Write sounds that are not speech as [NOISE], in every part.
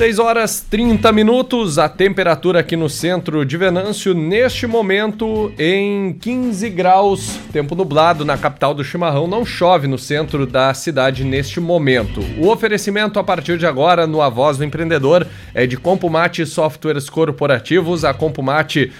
6 horas 30 minutos, a temperatura aqui no centro de Venâncio, neste momento em 15 graus, tempo nublado na capital do chimarrão, não chove no centro da cidade neste momento. O oferecimento a partir de agora no A Voz do Empreendedor é de Compumate Softwares Corporativos, a Compumate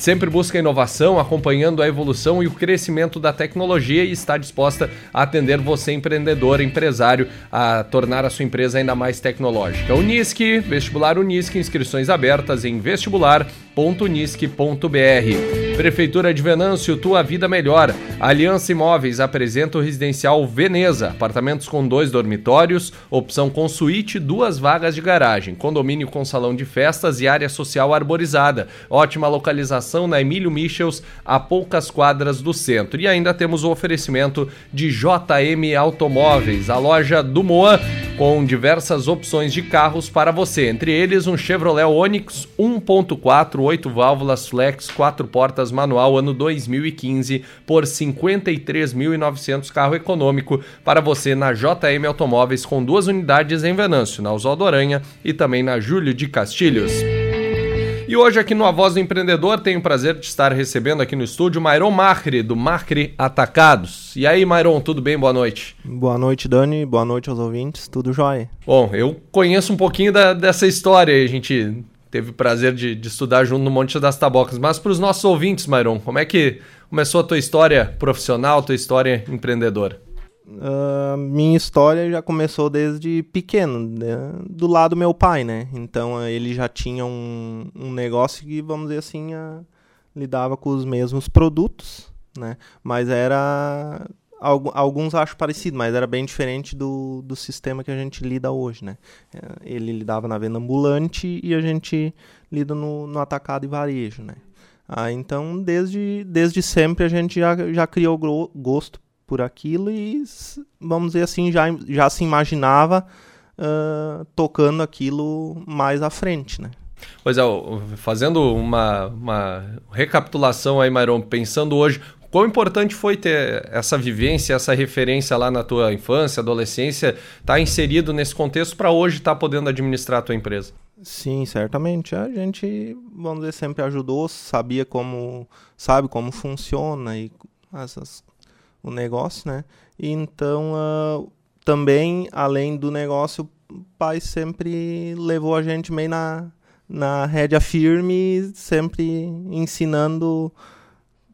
sempre busca inovação, acompanhando a evolução e o crescimento da tecnologia e está disposta a atender você, empreendedor, empresário, a tornar a sua empresa ainda mais tecnológica. Unisque, vestibular Unisque, inscrições abertas em vestibular.unisque.br. Prefeitura de Venâncio, tua vida melhor. Aliança Imóveis apresenta o residencial Veneza, apartamentos com dois dormitórios, opção com suíte, duas vagas de garagem, condomínio com salão de festas e área social arborizada. Ótima localização na Emílio Michels, a poucas quadras do centro. E ainda temos o oferecimento de JM Automóveis, a loja do Moa, com diversas opções de carros para você. Entre eles, um Chevrolet Onix 1.4, 8 válvulas flex, 4 portas manual ano 2015 por 53.900 carro econômico para você na JM Automóveis com duas unidades em Venâncio, na Oswaldo Aranha e também na Júlio de Castilhos. E hoje aqui no A Voz do Empreendedor tenho o prazer de estar recebendo aqui no estúdio Mairon Macri, do Macri Atacados. E aí, Mairon, tudo bem? Boa noite. Boa noite, Dani. Boa noite aos ouvintes. Tudo jóia? Bom, eu conheço um pouquinho da, dessa história. A gente teve o prazer de, de, estudar junto no Monte das Tabocas. Mas para os nossos ouvintes, Mairon, como é que começou a tua história profissional, tua história empreendedora? Uh, minha história já começou desde pequeno, né? do lado do meu pai, né? Então ele já tinha um, um negócio que, vamos dizer assim, uh, lidava com os mesmos produtos, né? Mas era alguns acho parecido, mas era bem diferente do, do sistema que a gente lida hoje, né? É, ele lidava na venda ambulante e a gente lida no, no atacado e varejo, né? Ah, então, desde, desde sempre a gente já, já criou gosto por aquilo e, vamos dizer assim, já, já se imaginava uh, tocando aquilo mais à frente, né? Pois é, fazendo uma, uma recapitulação aí, Mairon, pensando hoje, Quão importante foi ter essa vivência, essa referência lá na tua infância, adolescência, estar tá inserido nesse contexto para hoje estar tá podendo administrar a tua empresa? Sim, certamente. A gente, vamos dizer, sempre ajudou, sabia como, sabe como funciona e essas, o negócio, né? Então, uh, também, além do negócio, o pai sempre levou a gente meio na, na rédea firme, sempre ensinando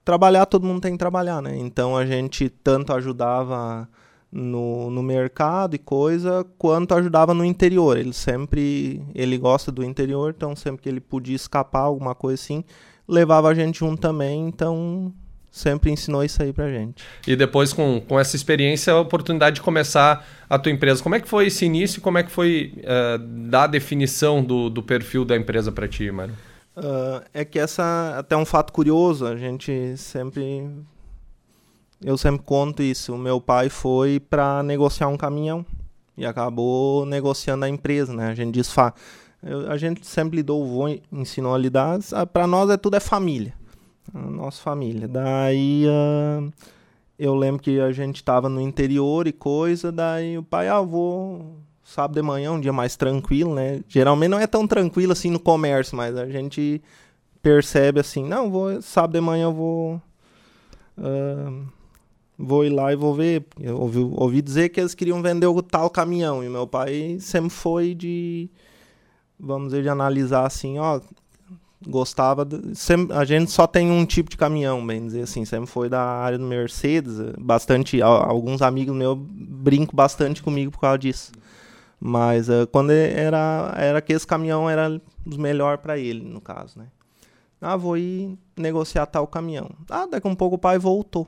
trabalhar, todo mundo tem que trabalhar, né? Então a gente tanto ajudava no, no mercado e coisa, quanto ajudava no interior. Ele sempre, ele gosta do interior, então sempre que ele podia escapar, alguma coisa assim, levava a gente junto também, então sempre ensinou isso aí pra gente. E depois, com, com essa experiência, a oportunidade de começar a tua empresa. Como é que foi esse início e como é que foi uh, dar a definição do, do perfil da empresa para ti, Mário? Uh, é que essa até um fato curioso, a gente sempre eu sempre conto isso. O meu pai foi para negociar um caminhão e acabou negociando a empresa, né? A gente diz fa eu, a gente sempre lidou o vô ensinou a lidar, para nós é tudo é família. A nossa família. Daí uh, eu lembro que a gente estava no interior e coisa, daí o pai, ah, vou sábado de manhã, um dia mais tranquilo, né? Geralmente não é tão tranquilo assim no comércio, mas a gente percebe assim, não, vou sábado de manhã eu vou uh, vou ir lá e vou ver. Eu ouvi, ouvi dizer que eles queriam vender o tal caminhão e meu pai sempre foi de vamos dizer de analisar assim, ó, gostava de, sempre, a gente só tem um tipo de caminhão, bem dizer assim, sempre foi da área do Mercedes, bastante alguns amigos meus brincam bastante comigo por causa disso. Mas uh, quando era, era que esse caminhão era os melhor para ele, no caso, né? Ah, vou ir negociar tal caminhão. Ah, daqui a um pouco o pai voltou.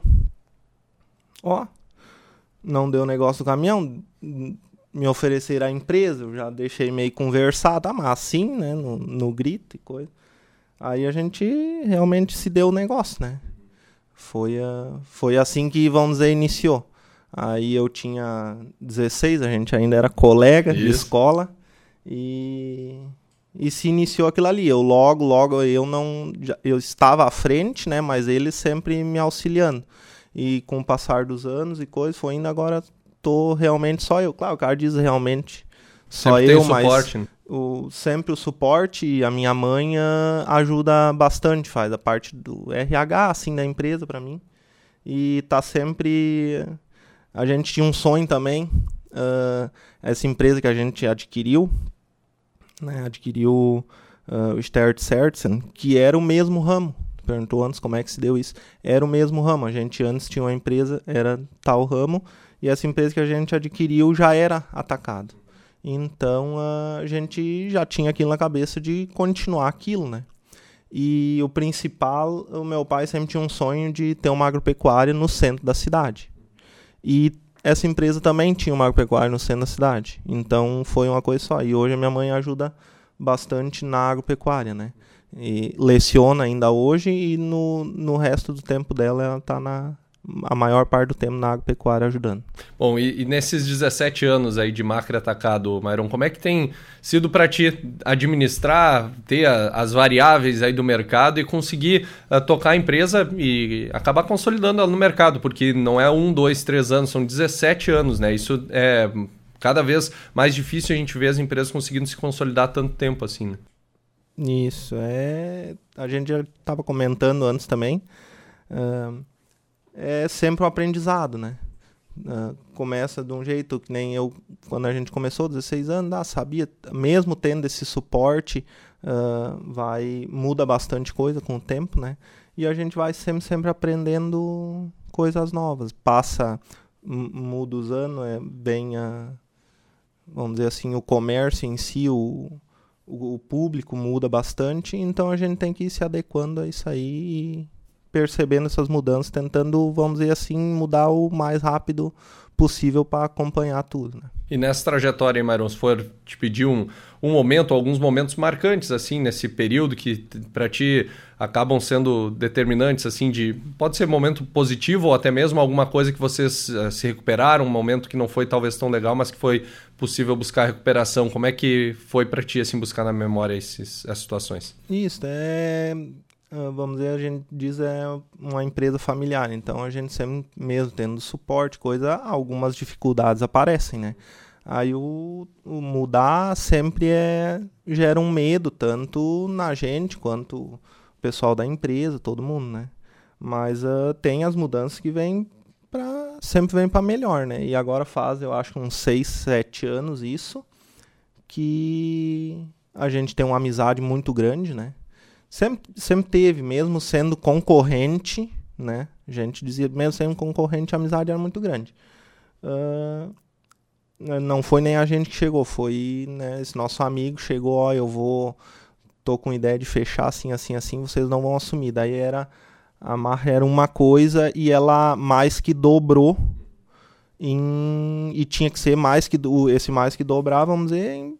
Ó, não deu negócio do caminhão. me oferecer a empresa, eu já deixei meio conversado, ah, mas assim, né, no, no grito e coisa. Aí a gente realmente se deu o negócio, né? Foi, uh, foi assim que, vamos dizer, iniciou. Aí eu tinha 16, a gente ainda era colega Isso. de escola. E, e se iniciou aquilo ali. Eu logo, logo, eu não. Eu estava à frente, né? Mas ele sempre me auxiliando. E com o passar dos anos e coisas, foi indo agora, tô realmente só eu. Claro, o cara diz realmente só sempre eu, mas. Suporte, né? O, sempre o suporte a minha mãe ajuda bastante, faz a parte do RH, assim, da empresa para mim. E tá sempre... A gente tinha um sonho também, uh, essa empresa que a gente adquiriu, né, adquiriu uh, o Stert Sertzen, que era o mesmo ramo. Perguntou antes como é que se deu isso. Era o mesmo ramo. A gente antes tinha uma empresa, era tal ramo, e essa empresa que a gente adquiriu já era atacado. Então a gente já tinha aquilo na cabeça de continuar aquilo, né? E o principal, o meu pai sempre tinha um sonho de ter uma agropecuária no centro da cidade. E essa empresa também tinha uma agropecuária no centro da cidade. Então foi uma coisa só. E hoje a minha mãe ajuda bastante na agropecuária, né? E leciona ainda hoje e no, no resto do tempo dela ela está na, a maior parte do tempo na agropecuária ajudando. Bom, e, e, nesses 17 anos aí de macro atacado, Mairon, como é que tem sido para ti administrar, ter a, as variáveis aí do mercado e conseguir uh, tocar a empresa e acabar consolidando ela no mercado? Porque não é um, dois, três anos, são 17 anos, né? Isso é cada vez mais difícil a gente ver as empresas conseguindo se consolidar tanto tempo assim, né? Isso, é... A gente já estava comentando antes também... Uh é sempre um aprendizado, né? Uh, começa de um jeito que nem eu, quando a gente começou, 16 anos, ah, sabia, mesmo tendo esse suporte, uh, vai muda bastante coisa com o tempo, né? E a gente vai sempre, sempre aprendendo coisas novas. Passa, muda os anos, é bem, uh, vamos dizer assim, o comércio em si, o, o, o público muda bastante, então a gente tem que ir se adequando a isso aí e percebendo essas mudanças, tentando, vamos dizer assim, mudar o mais rápido possível para acompanhar tudo. Né? E nessa trajetória, Myron, se for te pedir um, um momento, alguns momentos marcantes, assim, nesse período que para ti acabam sendo determinantes, assim, de pode ser momento positivo ou até mesmo alguma coisa que vocês uh, se recuperaram, um momento que não foi talvez tão legal, mas que foi possível buscar recuperação. Como é que foi para ti, assim, buscar na memória esses, essas situações? Isso, é vamos dizer, a gente diz é uma empresa familiar, então a gente sempre, mesmo tendo suporte, coisa, algumas dificuldades aparecem, né? Aí o, o, mudar sempre é, gera um medo, tanto na gente quanto o pessoal da empresa, todo mundo, né? Mas uh, tem as mudanças que vêm para sempre vem para melhor, né? E agora faz, eu acho, uns 6, 7 anos isso, que a gente tem uma amizade muito grande, né? Sempre, sempre teve, mesmo sendo concorrente, né? A gente dizia, mesmo sendo concorrente, a amizade era muito grande. Uh, não foi nem a gente que chegou, foi né, esse nosso amigo chegou, ó, eu vou, tô com ideia de fechar assim, assim, assim, vocês não vão assumir. Daí era, a marra era uma coisa e ela mais que dobrou em, e tinha que ser mais que esse mais que dobrar, vamos dizer, em,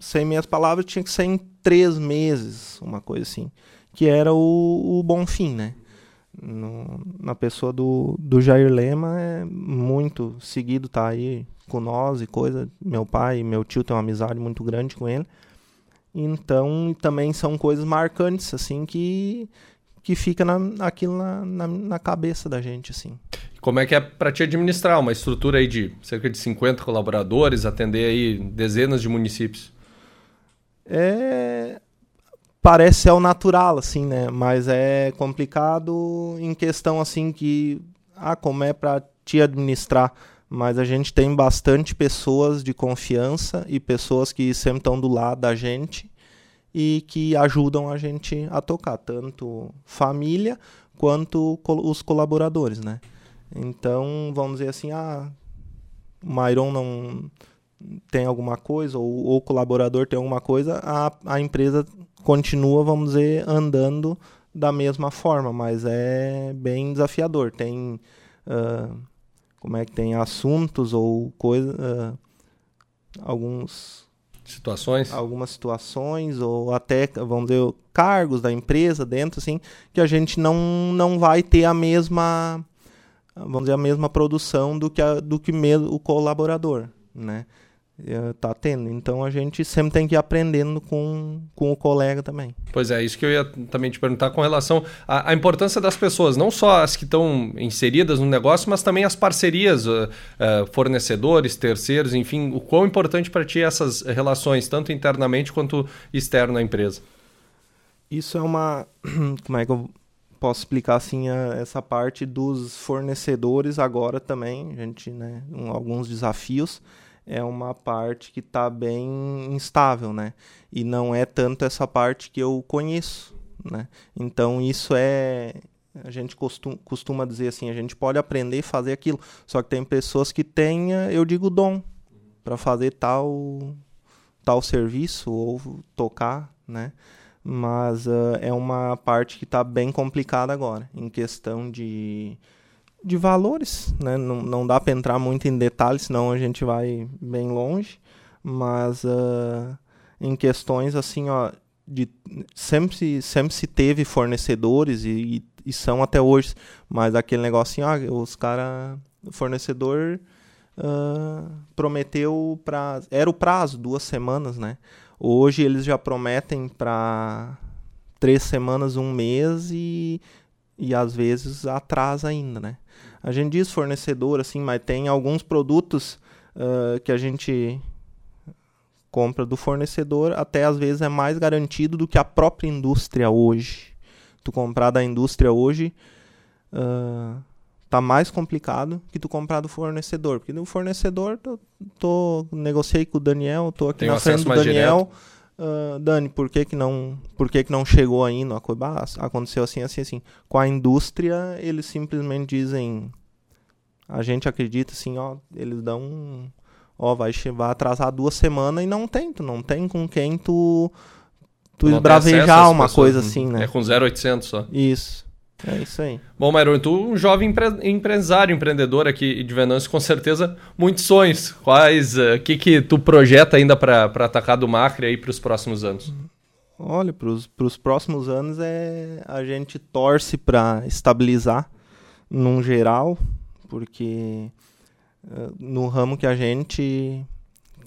sem minhas palavras, tinha que ser em três meses, uma coisa assim, que era o, o bom fim, né? No, na pessoa do, do Jair Lema é muito seguido, tá aí com nós e coisa. Meu pai e meu tio têm uma amizade muito grande com ele. Então, também são coisas marcantes, assim, que, que fica na, aquilo na, na, na cabeça da gente, assim. Como é que é para te administrar uma estrutura aí de cerca de 50 colaboradores, atender aí dezenas de municípios? É parece ser o natural assim, né? Mas é complicado em questão assim que ah, como é para te administrar, mas a gente tem bastante pessoas de confiança e pessoas que sempre estão do lado da gente e que ajudam a gente a tocar, tanto família quanto os colaboradores, né? Então, vamos dizer assim, ah, o Myron não tem alguma coisa, ou o colaborador tem alguma coisa, a, a empresa continua, vamos dizer, andando da mesma forma, mas é bem desafiador. Tem, uh, como é que tem assuntos ou coisa, uh, alguns situações, algumas situações ou até vamos dizer cargos da empresa dentro assim que a gente não não vai ter a mesma vamos dizer a mesma produção do que a, do que mesmo o colaborador, né? Eh, tá tendo. Então a gente sempre tem que ir aprendendo com, com o colega também. Pois é, isso que eu ia também te perguntar com relação à, à importância das pessoas, não só as que estão inseridas no negócio, mas também as parcerias, uh, uh, fornecedores, terceiros, enfim, o quão importante para ti essas relações, tanto internamente quanto externo à empresa. Isso é uma. [CLEARS THROAT] Como é que eu posso explicar assim a, essa parte dos fornecedores agora também? A gente, né, um, alguns desafios é uma parte que está bem instável, né? E não é tanto essa parte que eu conheço, né? Então isso é a gente costuma, dizer assim, a gente pode aprender e fazer aquilo, só que tem pessoas que têm, eu digo, dom para fazer tal tal serviço ou tocar, né? Mas uh, é uma parte que está bem complicada agora, em questão de de valores, né? Não, não dá para entrar muito em detalhes, senão a gente vai bem longe. Mas uh, em questões assim, ó, de sempre, sempre se teve fornecedores e, e são até hoje, mas aquele negócio assim, ó, os cara, o fornecedor uh, prometeu para era o prazo duas semanas, né? Hoje eles já prometem para três semanas, um mês e e às vezes atrasa ainda, né? A gente diz fornecedor, assim, mas tem alguns produtos uh, que a gente compra do fornecedor, até às vezes é mais garantido do que a própria indústria hoje. Tu comprar da indústria hoje uh, tá mais complicado que tu comprar do fornecedor. Porque no fornecedor, tô, tô negociei com o Daniel, tô aqui Tem na frente do Daniel. Direto Uh, Dani, por que que não, por que que não chegou ainda? Ah, aconteceu assim, assim, assim. Com a indústria, eles simplesmente dizem, a gente acredita assim, ó, eles dão, ó, vai, vai atrasar duas semanas e não tem, tu não tem com quem tu, tu esbravejar uma pessoas, coisa assim, né? É com 0,800 só. Isso. É isso aí. Bom, Myron, tu um jovem empre empresário, empreendedor aqui de Venâncio, com certeza muitos sonhos. Quais, o uh, que que tu projeta ainda para atacar do Macri aí para os próximos anos? Olha, para os próximos anos é a gente torce para estabilizar num geral, porque uh, no ramo que a gente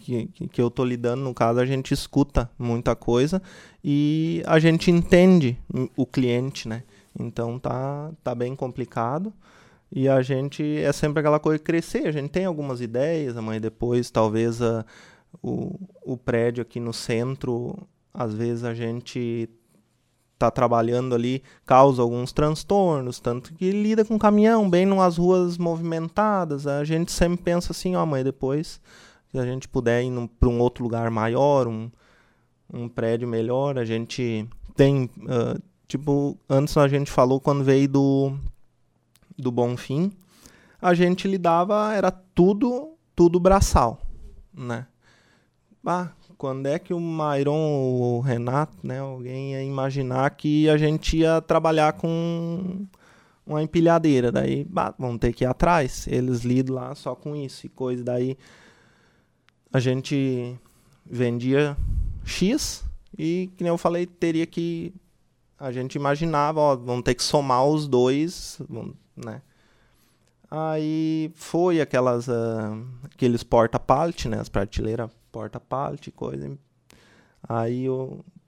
que, que eu tô lidando, no caso, a gente escuta muita coisa e a gente entende o cliente, né? Então tá, tá bem complicado. E a gente é sempre aquela coisa crescer. A gente tem algumas ideias, amanhã depois talvez a, o, o prédio aqui no centro, às vezes a gente tá trabalhando ali, causa alguns transtornos, tanto que lida com caminhão, bem nas ruas movimentadas. A gente sempre pensa assim, ó, mãe, depois, se a gente puder ir para um outro lugar maior, um, um prédio melhor, a gente tem. Uh, Tipo, antes a gente falou quando veio do, do Bonfim, a gente lidava, era tudo, tudo braçal, né? Ah, quando é que o Mairon ou o Renato, né, alguém ia imaginar que a gente ia trabalhar com uma empilhadeira, daí bah, vão ter que ir atrás, eles lidam lá só com isso e coisa, daí a gente vendia X e, que eu falei, teria que a gente imaginava, ó, vamos ter que somar os dois, né? Aí foi aquelas, uh, aqueles porta-pallet, né? As prateleiras porta-pallet, coisa. Aí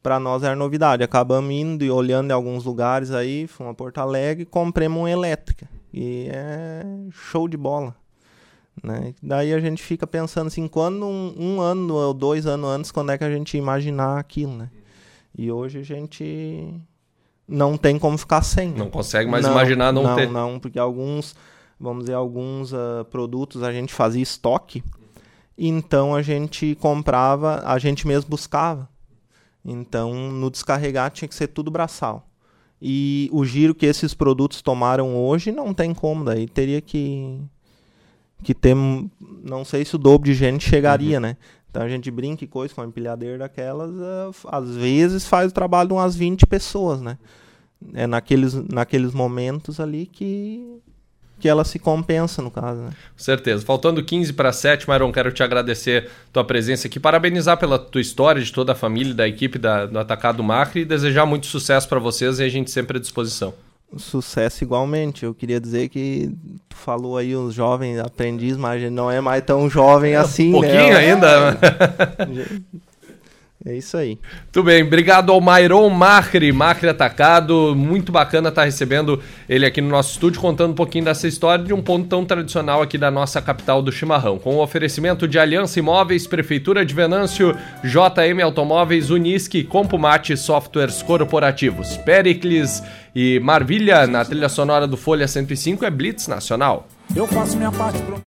para nós era novidade. Acabamos indo e olhando em alguns lugares aí, fomos a Porto Alegre e compramos uma elétrica. E é show de bola. Né? Daí a gente fica pensando assim, quando um, um ano ou dois anos antes, quando é que a gente imaginar aquilo, né? E hoje a gente não tem como ficar sem. Não consegue mais não, imaginar não, não ter. Não, porque alguns, vamos dizer, alguns uh, produtos a gente fazia estoque, então a gente comprava, a gente mesmo buscava. Então, no descarregar tinha que ser tudo braçal. E o giro que esses produtos tomaram hoje não tem como, daí teria que que ter, não sei se o dobro de gente chegaria, uhum. né? Então a gente brinca e coisa com uma empilhadeira daquelas, uh, às vezes faz o trabalho de umas 20 pessoas, né? É naqueles, naqueles momentos ali que que ela se compensa no caso. Né? Certeza. Faltando 15 para 7, Myron, quero te agradecer tua presença aqui, parabenizar pela tua história, de toda a família, da equipe da, do Atacado Macri e desejar muito sucesso para vocês e a gente sempre à disposição. Sucesso igualmente. Eu queria dizer que tu falou aí os jovens aprendiz, mas a gente não é mais tão jovem é, assim, um pouquinho né? [LAUGHS] ainda. É isso aí. Tudo bem, obrigado ao Mairon Macri, Macri Atacado. Muito bacana estar recebendo ele aqui no nosso estúdio, contando um pouquinho dessa história de um ponto tão tradicional aqui da nossa capital do chimarrão. Com o oferecimento de Aliança Imóveis, Prefeitura de Venâncio, JM Automóveis, Unisque, Compumate Softwares Corporativos, Pericles e Marvilha na trilha sonora do Folha 105 é Blitz Nacional. Eu faço minha parte.